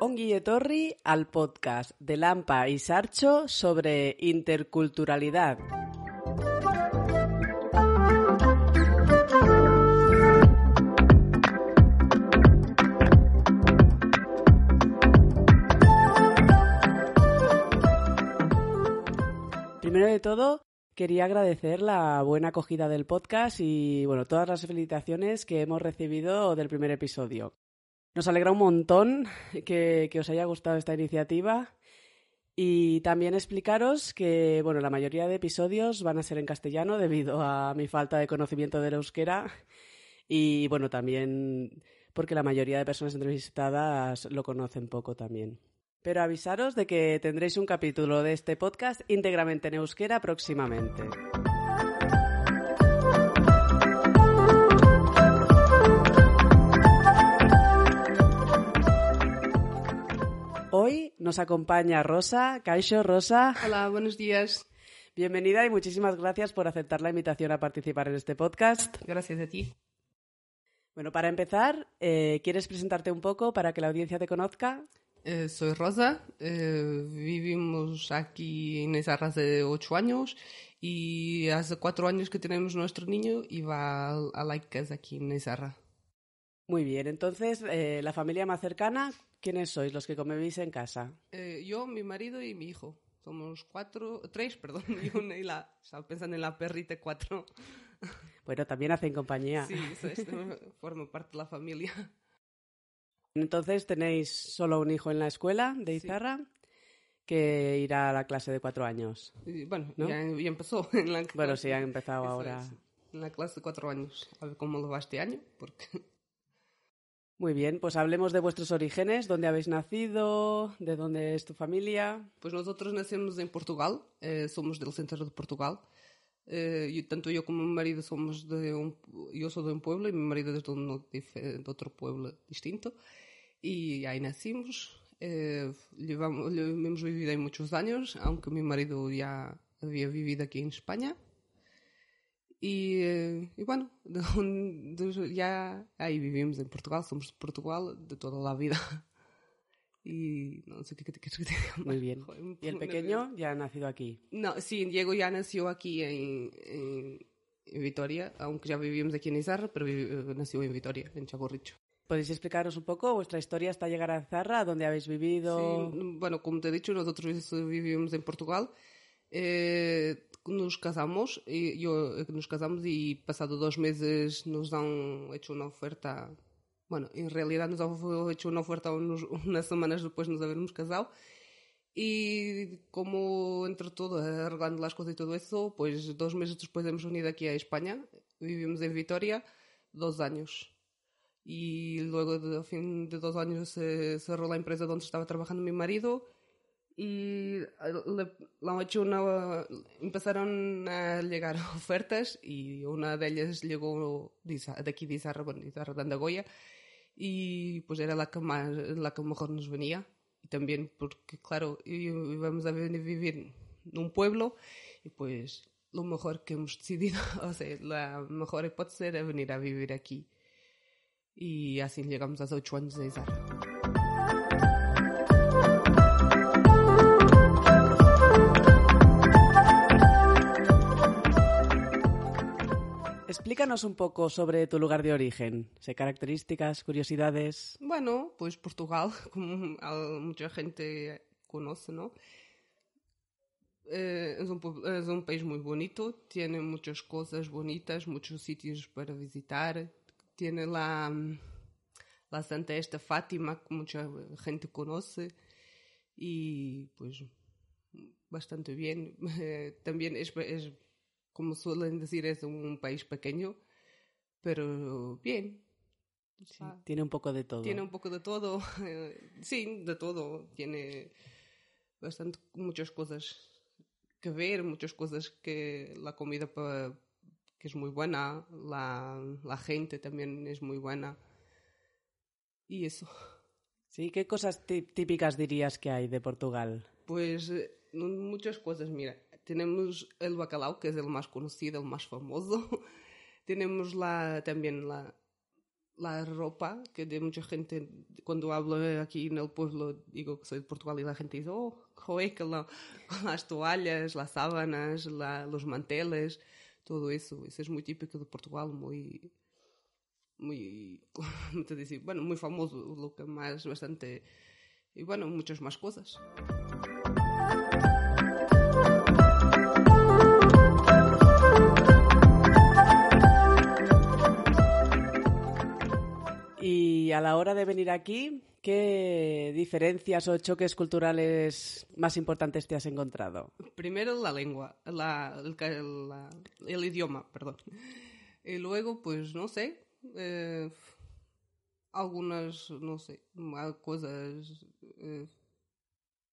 Ongi etorri al podcast de Lampa y Sarcho sobre interculturalidad. Primero de todo, quería agradecer la buena acogida del podcast y bueno, todas las felicitaciones que hemos recibido del primer episodio. Nos alegra un montón que, os haya gustado esta iniciativa y también explicaros que bueno, la mayoría de episodios van a ser en castellano debido a mi falta de conocimiento del euskera y bueno, también porque la mayoría de personas entrevistadas lo conocen poco también. Pero avisaros de que tendréis un capítulo de este podcast íntegramente en euskera próximamente. Hoy nos acompaña Rosa. Kaisho, Rosa. Hola, buenos días. Bienvenida y muchísimas gracias por aceptar la invitación a participar en este podcast. Gracias a ti. Bueno, para empezar, eh, ¿quieres presentarte un poco para que la audiencia te conozca? Eh, soy Rosa, eh, vivimos aquí en Izarra hace ocho años y hace cuatro años que tenemos nuestro niño y va a, a Laicas aquí en Izarra. Muy bien, entonces, eh, la familia más cercana, ¿quiénes sois los que convivís en casa? Yo, mi marido y mi hijo. Somos cuatro, tres, perdón, y una y la... Estaba pensando en la perrita cuatro. Bueno, también hacen compañía. Sí, eso forma parte de la familia. Entonces tenéis solo un hijo en la escuela de Sí. Izarra que irá a la clase de cuatro años. Y, bueno, ¿No? ya, ya empezó en la Bueno, sí, han empezado Eso ahora. es, en la clase de cuatro años. A ver cómo lo va este año, porque Muy bien, pues hablemos de vuestros orígenes, dónde habéis nacido, de dónde es tu familia. Pues nosotros nacemos en Portugal, eh, somos del centro de Portugal. Eh, y tanto yo como mi marido somos de un, yo soy de un pueblo y mi marido es de, un, de otro pueblo distinto. Y ahí nacimos. Eh, llevamos, lle- hemos vivido ahí muchos años, aunque mi marido ya había vivido aquí en España. Y, eh, y bueno, de de- ya ahí vivimos en Portugal, somos de Portugal de toda la vida. Y no sé qué, qué, qué, qué te diga Muy bien. Y el pequeño ya ha nacido aquí. no, sí, Diego ya nació aquí en, en, en Vitoria, aunque ya vivimos aquí en Izarra, pero eh, nació en Vitoria, en Chaborricho. ¿Podéis explicaros un poco vuestra historia hasta llegar a Izarra, dónde habéis vivido? Sí, bueno, como te he dicho, nosotros vivimos en Portugal. Eh, nos casamos, y yo eh, nos casamos y pasado dos meses nos han hecho una oferta. Bueno, en realidad nos han hecho una oferta unos- unas semanas después de nos habernos casado. Y como entre todo, arreglando las cosas y todo eso, pues dos meses después hemos venido aquí a España. Vivimos en Vitoria dos años. Y luego, de, a fin de dos años, se cerró la empresa donde estaba trabajando mi marido. Y eh, han hecho una, empezaron a llegar ofertas y una de ellas llegó de, aquí de Izarra, bueno, Izarra de Andagoya, y pues era la que, más, la que mejor nos venía. Y también porque, claro, íbamos a a vivir en un pueblo y pues lo mejor que hemos decidido, o sea, la mejor hipótesis era venir a vivir aquí. Y así llegamos a los ocho años de Izarra. Explícanos un poco sobre tu lugar de origen, sé características, curiosidades. Bueno, pues Portugal, como a- mucha gente conoce, ¿no? Eh, es, un, es un país muy bonito, tiene muchas cosas bonitas, muchos sitios para visitar. Tiene la, la Santa Esta Fátima, que mucha gente conoce. Y pues bastante bien. También es, es, como suelen decir, es un país pequeño, pero bien. Sí, tiene un poco de todo. Tiene un poco de todo. sí, de todo. Tiene bastante, muchas cosas que ver, muchas cosas que la comida pa- que es muy buena, la, la gente también es muy buena. Y eso. Sí, ¿qué cosas típicas dirías que hay de Portugal? Pues eh, muchas cosas, mira. Tenemos el bacalao, que es el más conocido, el más famoso. Tenemos la, también la, la ropa, que de mucha gente, cuando hablo aquí en el pueblo, digo que soy de Portugal y la gente dice, oh, joder, que la, las toallas, las sábanas, la, los manteles, todo eso. Eso es muy típico de Portugal, muy, muy, bueno, muy famoso, lo que más bastante, y bueno, muchas más cosas. Y a la hora de venir aquí, ¿qué diferencias o choques culturales más importantes te has encontrado? Primero la lengua, la, el idioma, perdón. Y luego, pues no sé, eh, algunas, no sé, cosas, eh,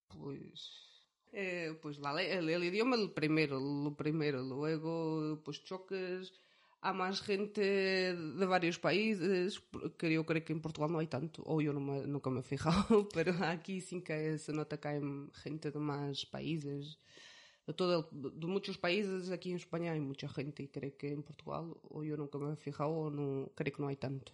pues, eh, pues la, el, el, idioma el primero, lo primero, luego pues choques, a más gente de varios países, que yo creo que en Portugal no hay tanto, o yo no me, nunca me he fijado, pero aquí sí que se nota que hay gente de más países, de, todo de muchos países aquí en España hay mucha gente y creo que en Portugal o yo nunca me he fijado o no, creo que no hay tanto.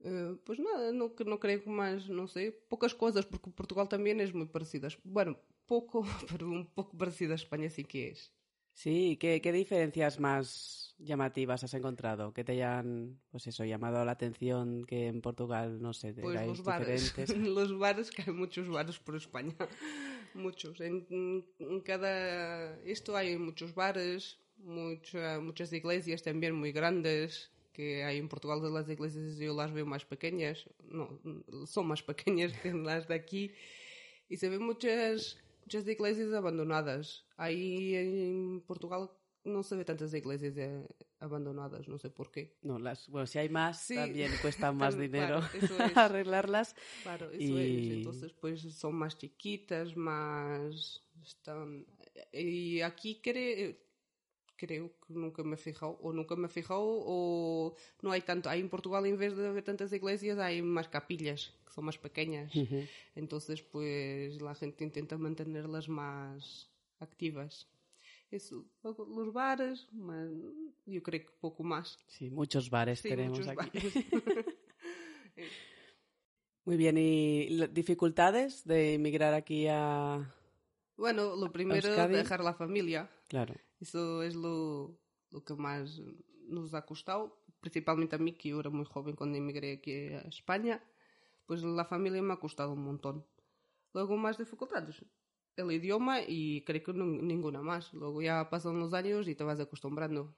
Uh, pues nada, no, no creo que más, no sé, pocas cosas, porque Portugal también es muy parecida. Bueno, poco, pero un poco parecida a España sí que es. Sí, ¿qué, qué diferencias más llamativas has encontrado que te hayan, pues eso, llamado la atención que en Portugal, no sé, pues los bares. diferentes? los bares, que hay muchos bares por España muchos. En, en, cada esto hay muchos bares, mucha, muchas iglesias también muy grandes que hay en Portugal de las iglesias yo las veo más pequeñas, no, son más pequeñas que las de aquí y se ven muchas muchas iglesias abandonadas. Ahí en Portugal no se ve tantas iglesias eh, abandonadas, no sé por qué. No, las, bueno, si hay más, también cuesta más dinero arreglarlas. Claro, eso es. Entonces, pues son más chiquitas, más. Están. Y aquí creo, creo que nunca me he fijado, o nunca me he fijado, o no hay tanto. Hay en Portugal, en vez de haber tantas iglesias, hay más capillas, que son más pequeñas. Entonces, pues la gente intenta mantenerlas más activas. Eso, los bares, yo creo que poco más. Sí, muchos bares tenemos aquí. Muy bien, ¿y dificultades de emigrar aquí a... Bueno, lo primero es dejar la familia. Claro. Eso es lo, lo que más nos ha costado, principalmente a mí, que yo era muy joven cuando emigré aquí a España, pues la familia me ha costado un montón. Luego más dificultades, el idioma y creo que ninguna más. Luego ya pasan los años y te vas acostumbrando.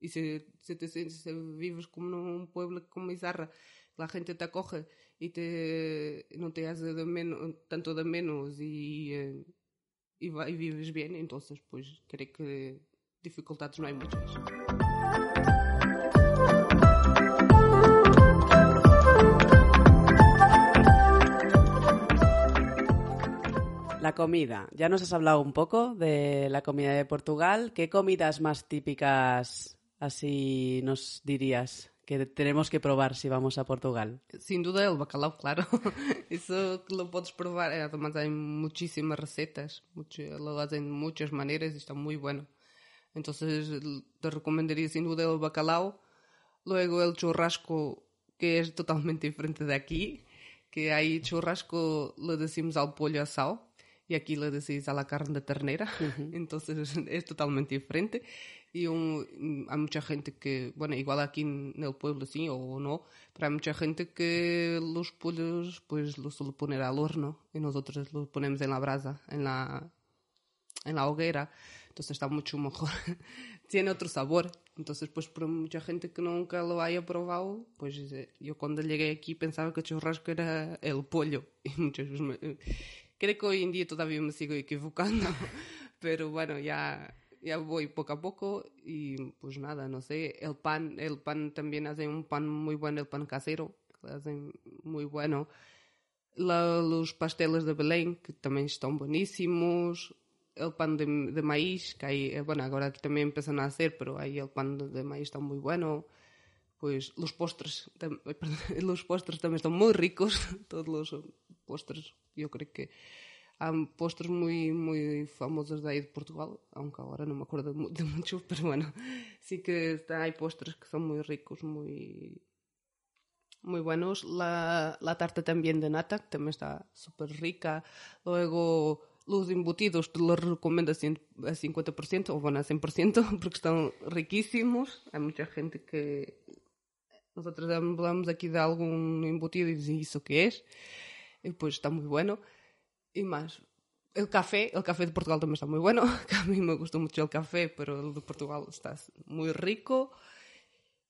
Y si, si, te, si vives como en un pueblo como Izarra, la gente te acoge y te, no te hace de menos, tanto de menos y, y, y vives bien, entonces pues creo que dificultades no hay muchas. La comida. Ya nos has hablado un poco de la comida de Portugal. ¿Qué comidas más típicas así nos dirías que que probar si vamos a Portugal? Sin duda el bacalao, claro. Eso lo puedes probar. Además hay muchísimas recetas. lo hacen de muchas maneras y está muy bueno. Entonces te recomendaría sin duda el bacalao. Luego el churrasco, que es totalmente diferente de aquí. Que ahí churrasco le decimos al pollo asado y aquí le decís a la carne de ternera, entonces es totalmente diferente. Y hay mucha gente que, bueno, igual aquí en el pueblo sí o no, pero hay mucha gente que los pollos pues los suele poner al horno y nosotros los ponemos en la brasa, en la, en la hoguera, entonces está mucho mejor, tiene otro sabor. Entonces, pues para mucha gente que nunca lo haya probado, pues yo cuando llegué aquí pensaba que el churrasco era el pollo. Y muchos Creo que hoy en día todavía me sigo equivocando, pero bueno, ya, ya voy poco a poco y pues nada, no sé, el pan, el pan también hace un pan muy bueno, el pan casero, hacen muy bueno. los pasteles de Belén, que también están buenísimos. El pan de, de maíz, que hay, eh, bueno, ahora también empiezan a hacer, pero ahí el pan de maíz está muy bueno. Pois os postres, tam, perdón, os postres tamén están moi ricos, todos os postres, eu creo que há postres moi moi famosos de aí de Portugal, aunque agora non me acordo de mucho, pero bueno, sí que hai postres que son moi ricos, moi muy buenos. La, la tarta también de nata, que también está súper rica. Luego, los embutidos te los recomiendo a 50% o bueno, a 100% porque están riquísimos. Hay mucha gente que... Nosotros hablamos aquí de algún embutido y dicen, ¿eso qué es? Y pues está muy bueno. Y más, el café, el café de Portugal también está muy bueno. A mí me gustó mucho el café, pero el de Portugal está muy rico.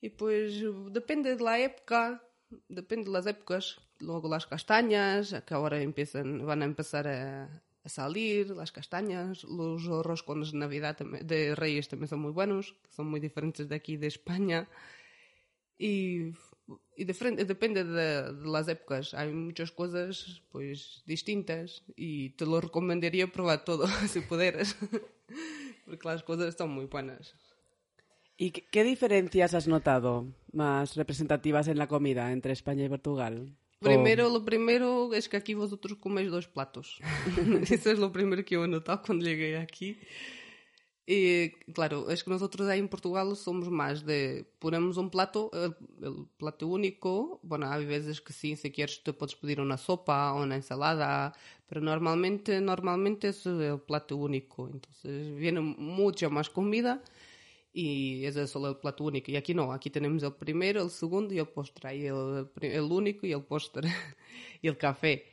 Y pues depende de la época, depende das épocas. Logo las castañas, que ahora empiezan, van a empezar a, a salir, las castañas, los roscones de Navidad de Reyes también son muy buenos, que son muy diferentes de aquí de España. Y, y de, depende de, de, las épocas. Hay muchas cosas pues distintas y te lo recomendaría probar todo si pudieras, porque las cosas están muy buenas. ¿Y qué diferencias has notado más representativas en la comida entre España y Portugal? Primero, lo primero es que aquí vosotros coméis dos platos. Eso es lo primero que yo he notado cuando llegué aquí. Y claro, es que nosotros ahí en Portugal somos más de ponemos un plato, el, el, plato único. Bueno, hay veces que sí, si quieres te puedes pedir una sopa o una ensalada, pero normalmente, normalmente es el plato único. Entonces viene mucha más comida y ese es solo el plato único. Y aquí no, aquí tenemos el primero, el segundo y el postre. Y el, el único y el postre y el café.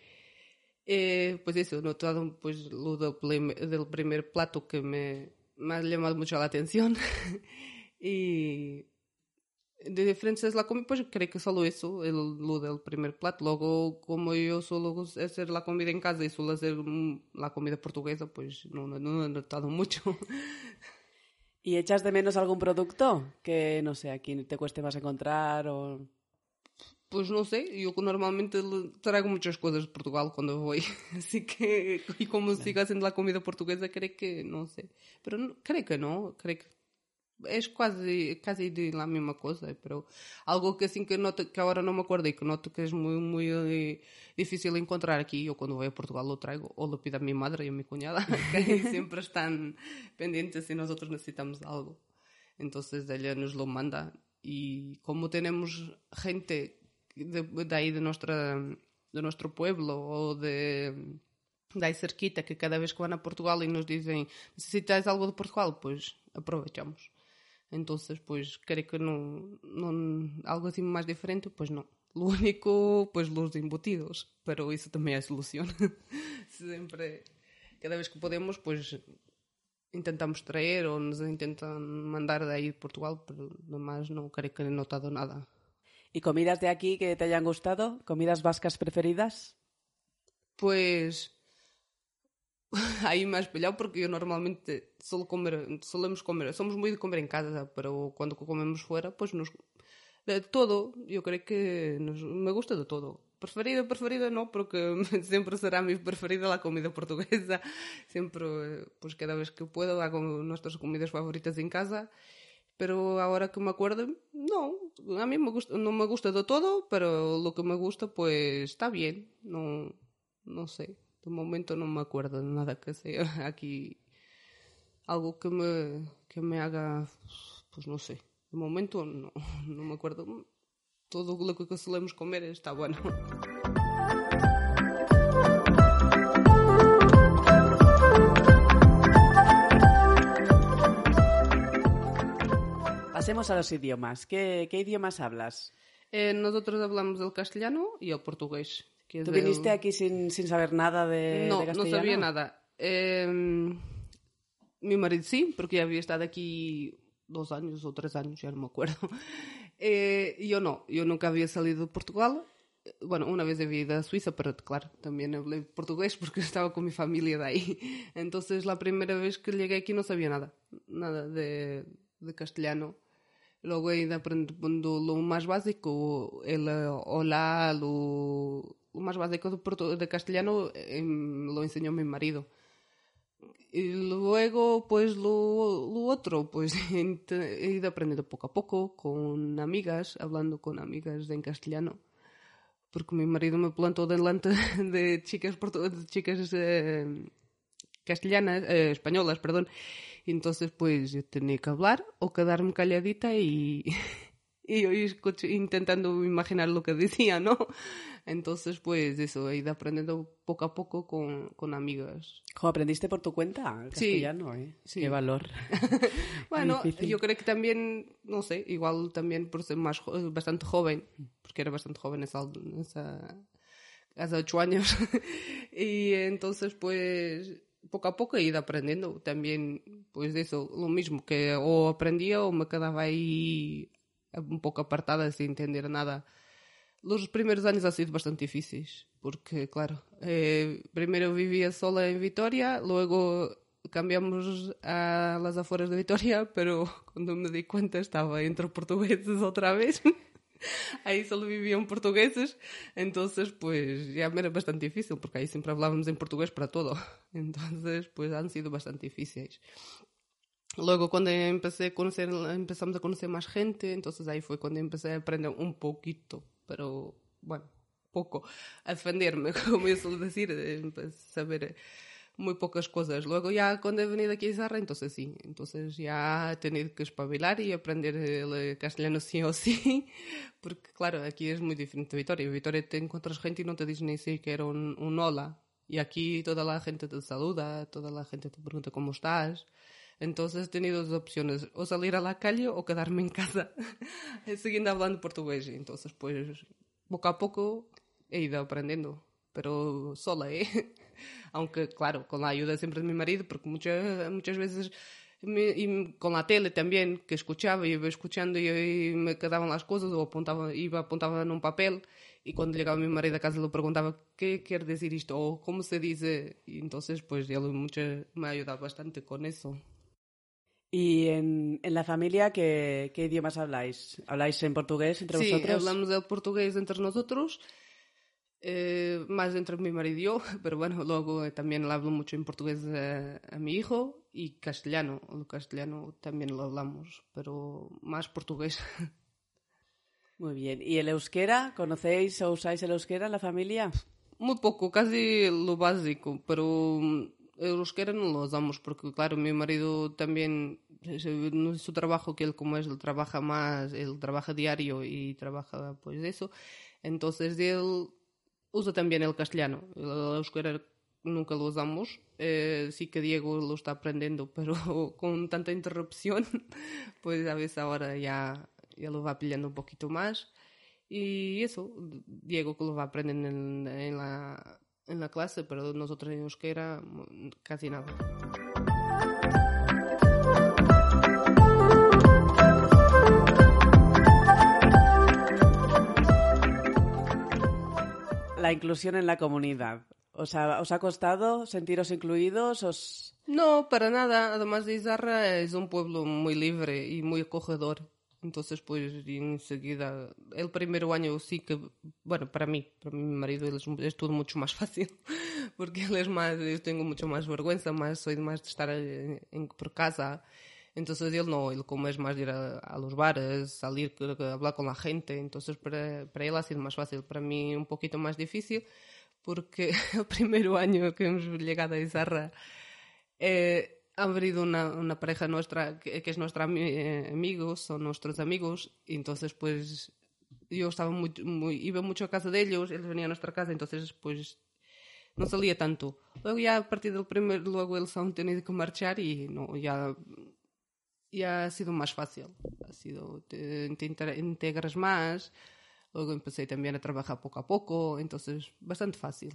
Eh, pues eso, notado pues, lo del, plato que me, me ha llamado mucho la atención. y de diferencias la comida, pues creo que solo eso, el, lo del primer plato. Luego, como yo suelo hacer la comida en casa y suelo hacer la comida portuguesa, pues no, no, no he notado mucho. ¿Y echas de menos algún producto que, no sé, aquí te cueste más encontrar o...? Pues no sé, yo normalmente traigo muchas cosas de Portugal cuando voy, así que, y como sigo haciendo la comida portuguesa, creo que, no sé, pero no, creo que no, creo que es quase, quase de la mesma coisa, pero algo que assim que noto, que agora não me acordei, que noto que é muito, muito difícil encontrar aqui, eu quando vou a Portugal lo traigo, ou lo pido a minha madre e a minha cunhada, que sempre estão pendientes se nós necessitamos algo. Entonces ella nos lo manda y como tenemos gente de, de ahí de nuestra de nuestro pueblo o de de ahí cerquita que cada vez que van a Portugal y nos dicen necesitáis algo de Portugal, pues aprovechamos. Entonces, pues creo que no, no, algo así más diferente, pues no. Lo único, pues los embutidos, pero eso también es solución. Siempre, cada vez que podemos, pues intentamos traer o nos intentan mandar de ahí de Portugal, pero además no creo que he notado nada. ¿Y comidas de aquí que te hayan gustado? ¿Comidas vascas preferidas? Pues aí máis peleado porque eu normalmente solo comer, solemos comer, somos moi de comer en casa, pero cando comemos fuera, pues nos de todo, eu creo que nos, me gusta de todo. Preferida, preferida no, porque sempre será mi preferida la comida portuguesa. Sempre, pues cada vez que puedo hago nuestras comidas favoritas en casa. Pero ahora que me acuerdo, no, a mí no me gusta de todo, pero lo que me gusta pues está bien, no, no sé. De momento no me acuerdo de nada que sea aquí algo que me, que me haga, pues no sé. De momento no, no me acuerdo. Todo lo que solemos comer está bueno. Pasemos a los idiomas. ¿Qué, qué idiomas hablas? Eh, nosotros hablamos el castellano y el portugués. Que ¿Tú viniste aquí sin, sin, saber nada de, no, de castellano? No, sabía nada. Eh, mi marido sí, porque ya había estado aquí dos años o tres años, ya no me acuerdo. Eh, yo no, yo nunca había salido de Portugal. Bueno, una vez había ido a Suiza, pero claro, también hablé portugués porque estaba con mi familia de ahí. Entonces, la primera vez que llegué aquí no sabía nada, nada de, de castellano. Luego he ido aprendiendo lo más básico, el hola, lo, lo más básico de, de castellano eh, lo enseñó mi marido. Y luego, pues lo, lo otro, pues he ido aprendiendo poco a poco con amigas, hablando con amigas en castellano, porque mi marido me plantó delante de chicas, de chicas eh, castellanas, eh, españolas, perdón, y entonces pues yo tenía que hablar o quedarme calladita y, y yo intentando imaginar lo que decía, ¿no? Entonces, pues eso, he ido aprendiendo poco a poco con, con amigas. ¿Cómo aprendiste por tu cuenta? Castellano, sí, ¿eh? Sí. Qué valor. bueno, yo creo que también, no sé, igual también por ser más bastante joven, porque era bastante joven esa, esa, hace ocho años. y entonces, pues, poco a poco he ido aprendiendo también, pues de eso, lo mismo, que o aprendía o me quedaba ahí un poco apartada sin entender nada. Los primeros años han sido bastante difíciles, porque, claro, eh, primero vivía sola en Vitoria, luego cambiamos a las afueras de Vitoria, pero cuando me di cuenta estaba entre portugueses otra vez. ahí solo vivían portugueses, entonces pues ya me era bastante difícil, porque ahí siempre hablábamos en portugués para todo. Entonces pues han sido bastante difíciles. Luego cuando empecé a conocer, empezamos a conocer más gente, entonces ahí fue cuando empecé a aprender un poquito, pero bueno, poco, a defenderme, como yo suelo decir, a saber muy pocas cosas. Luego ya cuando he venido aquí a Zarra, entonces sí, entonces ya he tenido que espabilar y aprender el castellano sí o sí, porque claro, aquí es muy diferente de Vitoria. En Vitoria te encuentras gente y no te dicen ni siquiera un, un hola. Y aquí toda la gente te saluda, toda la gente te pregunta cómo estás. Entonces he tenido dos opciones, o salir a la calle o quedarme en casa, siguiendo hablando portugués. Entonces, pues, poco a poco he ido aprendiendo, pero sola, ¿eh? Aunque, claro, con la ayuda siempre de mi marido, porque muchas, muchas veces, me- y con la tele también, que escuchaba, iba escuchando y, y me quedaban las cosas, o apuntaba, iba apuntaba en un papel, y cuando llegaba mi marido a casa le preguntaba qué quiere decir esto, o cómo se dice, y entonces, pues, él mucho, me ha ayudado bastante con eso. ¿Y en, en la familia ¿qué, qué idiomas habláis? ¿Habláis en portugués entre sí, vosotros? hablamos el portugués entre nosotros, eh, más entre mi marido y yo, pero bueno, luego eh, también le hablo mucho en portugués a, a mi hijo y castellano. El castellano también lo hablamos, pero más portugués. Muy bien. ¿Y el euskera? ¿Conocéis o usáis el euskera en la familia? Muy poco, casi lo básico, pero mm, el euskera no lo usamos porque, claro, mi marido también, se- no es su trabajo, que él como es, él trabaja más, él trabaja diario y trabaja pues eso, entonces él usa también el castellano. El euskera nunca lo usamos, eh, sí que Diego lo está aprendiendo, pero con tanta interrupción, pues a veces ahora ya, ya lo va pillando un poquito más. Y eso, Diego que lo va aprendiendo en, en la, en la clase, pero nosotros en euskera mm, casi nada. La inclusión en la comunidad. ¿Os ha, os ha costado sentiros incluidos? ¿Os... No, para nada. Además de Izarra es un pueblo muy libre y muy acogedor. Entonces, pues, enseguida, el primer año sí que, bueno, para mí, para mi marido es, es todo mucho más fácil, porque él es más, yo tengo mucho más vergüenza, más, soy más de estar en- en- por casa. Entonces él no, él como es más ir a, a los bares, salir, hablar con la gente, entonces para, para él ha sido más fácil, para mí un poquito más difícil, porque el primer año que hemos llegado a Izarra, eh, ha venido una, una pareja nuestra que, que es nuestra eh, amigos, son nuestros amigos, y entonces pues yo estaba muy, muy, iba mucho a casa de ellos, ellos venían a nuestra casa, entonces pues no salía tanto. Luego ya a partir del primer, luego eles han tenido que marchar y no, ya, ya ha sido más fácil. Ha sido, te, te integra- integras más, luego empecé también a trabajar poco a poco, entonces bastante fácil.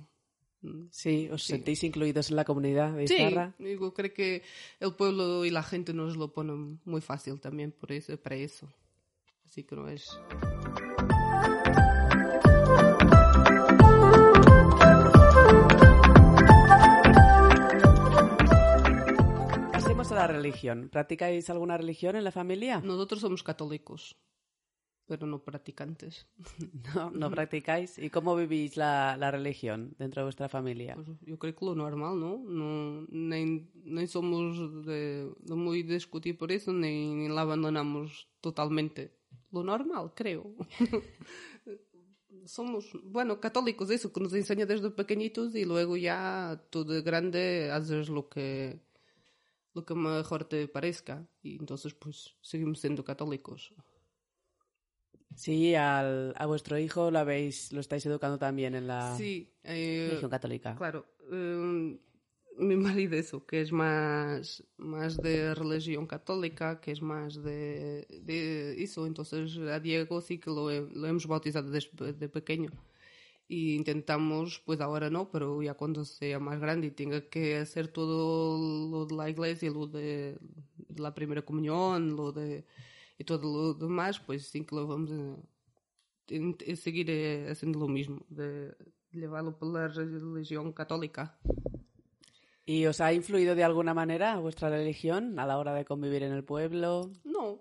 Sí, os Sí. sentéis incluidos en la comunidad de Sí, Izarra. digo, creo que el pueblo y la gente nos lo ponen muy fácil también por eso, para eso. Así que no es... La religión. ¿Practicáis alguna religión en la familia? Nosotros somos católicos. pero no practicantes. No, no practicáis. ¿Y cómo vivís la, la religión dentro de vuestra familia? Pues yo creo que lo normal, ¿no? no nem, nem somos de, de muy discutir por eso, ni, ni la abandonamos totalmente. Lo normal, creo. somos, bueno, católicos, eso, que nos enseña desde pequeñitos y luego ya tú de grande haces lo que, lo que mejor te parezca. Y entonces, pues, seguimos siendo católicos. Sí, al, a vuestro hijo lo habéis, lo estáis educando también en la Sí, eh, religión católica. claro. eh, mi marido eso, que es más, más de religión católica, que es más de, de eso. Entonces a Diego sí que lo, lo hemos bautizado desde de pequeño. Y intentamos, pues ahora no, pero ya cuando sea más grande y tenga que hacer todo lo de la iglesia, lo de, la primera comunión, lo de y todo lo demás, pues sí que lo vamos a, a seguir haciendo lo mismo, de llevarlo por la religión católica. ¿Y os ha influido de alguna manera vuestra religión a la hora de convivir en el pueblo? No,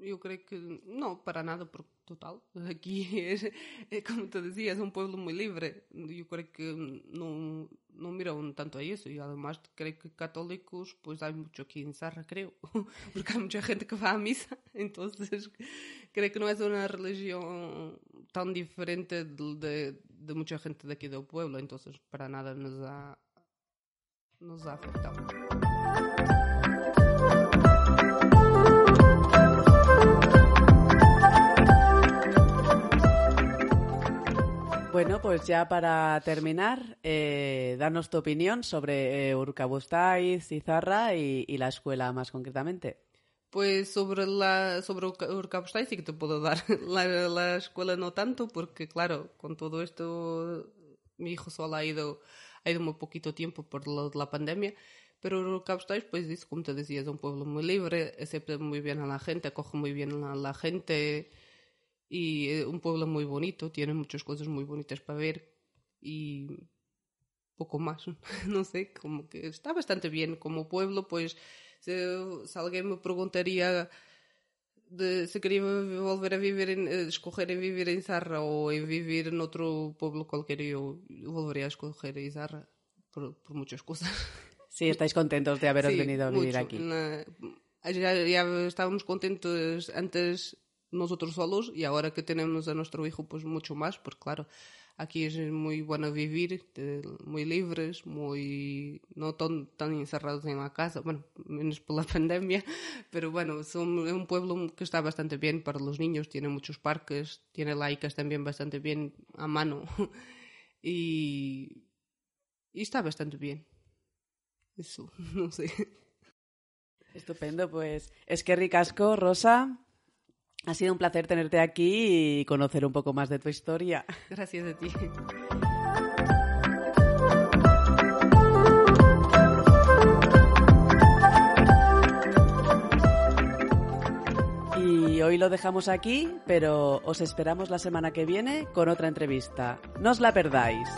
yo creo que no, para nada, porque total, aquí es, eh, como te decía, es un pueblo muy libre. Yo creo que no, no miran tanto a eso y además creo que católicos, pues hay mucho aquí en Sarra, creo, porque hay mucha gente que va a misa, entonces creo que no es una religión tan diferente de, de, de mucha gente de aquí del pueblo, entonces para nada nos ha, nos ha afectado. Bueno, pues ya para terminar, eh, danos tu opinión sobre eh, Urkabustaiz, Izarra y, y la escuela más concretamente. Pues sobre la sobre Urkabustaiz sí que te puedo dar. La, la escuela no tanto, porque claro, con todo esto mi hijo solo ha ido, ha ido muy poquito tiempo por de la pandemia. Pero Urkabustaiz, pues es, como te decía, es un pueblo muy libre, acepta muy bien a la gente, acoge muy bien a la gente y es un pueblo muy bonito, tiene muchas cosas muy bonitas para ver y poco más, no sé, como que está bastante bien como pueblo, pues si, si alguien me preguntaría de si quería volver a vivir, en, eh, escoger en vivir en Zarra o en vivir en otro pueblo cualquiera, yo volvería a escoger en Zarra por, por muchas cosas. Sí, estáis contentos de haberos Sí, venido a vivir mucho. aquí. Ya, ya estábamos contentos antes nosotros solos y ahora que tenemos a nuestro hijo, pues mucho más, porque claro, aquí es muy bueno vivir, muy libres, muy no tan, tan encerrados en la casa, bueno, menos por la pandemia, pero bueno, es un pueblo que está bastante bien para los niños, tiene muchos parques, tiene laicas también bastante bien a mano y, y está bastante bien. Eso, no sé. Estupendo, pues es que ricasco, Rosa. Ha sido un placer tenerte aquí y conocer un poco más de tu historia. Gracias a ti. Y hoy lo dejamos aquí, pero os esperamos la semana que viene con otra entrevista. No os la perdáis.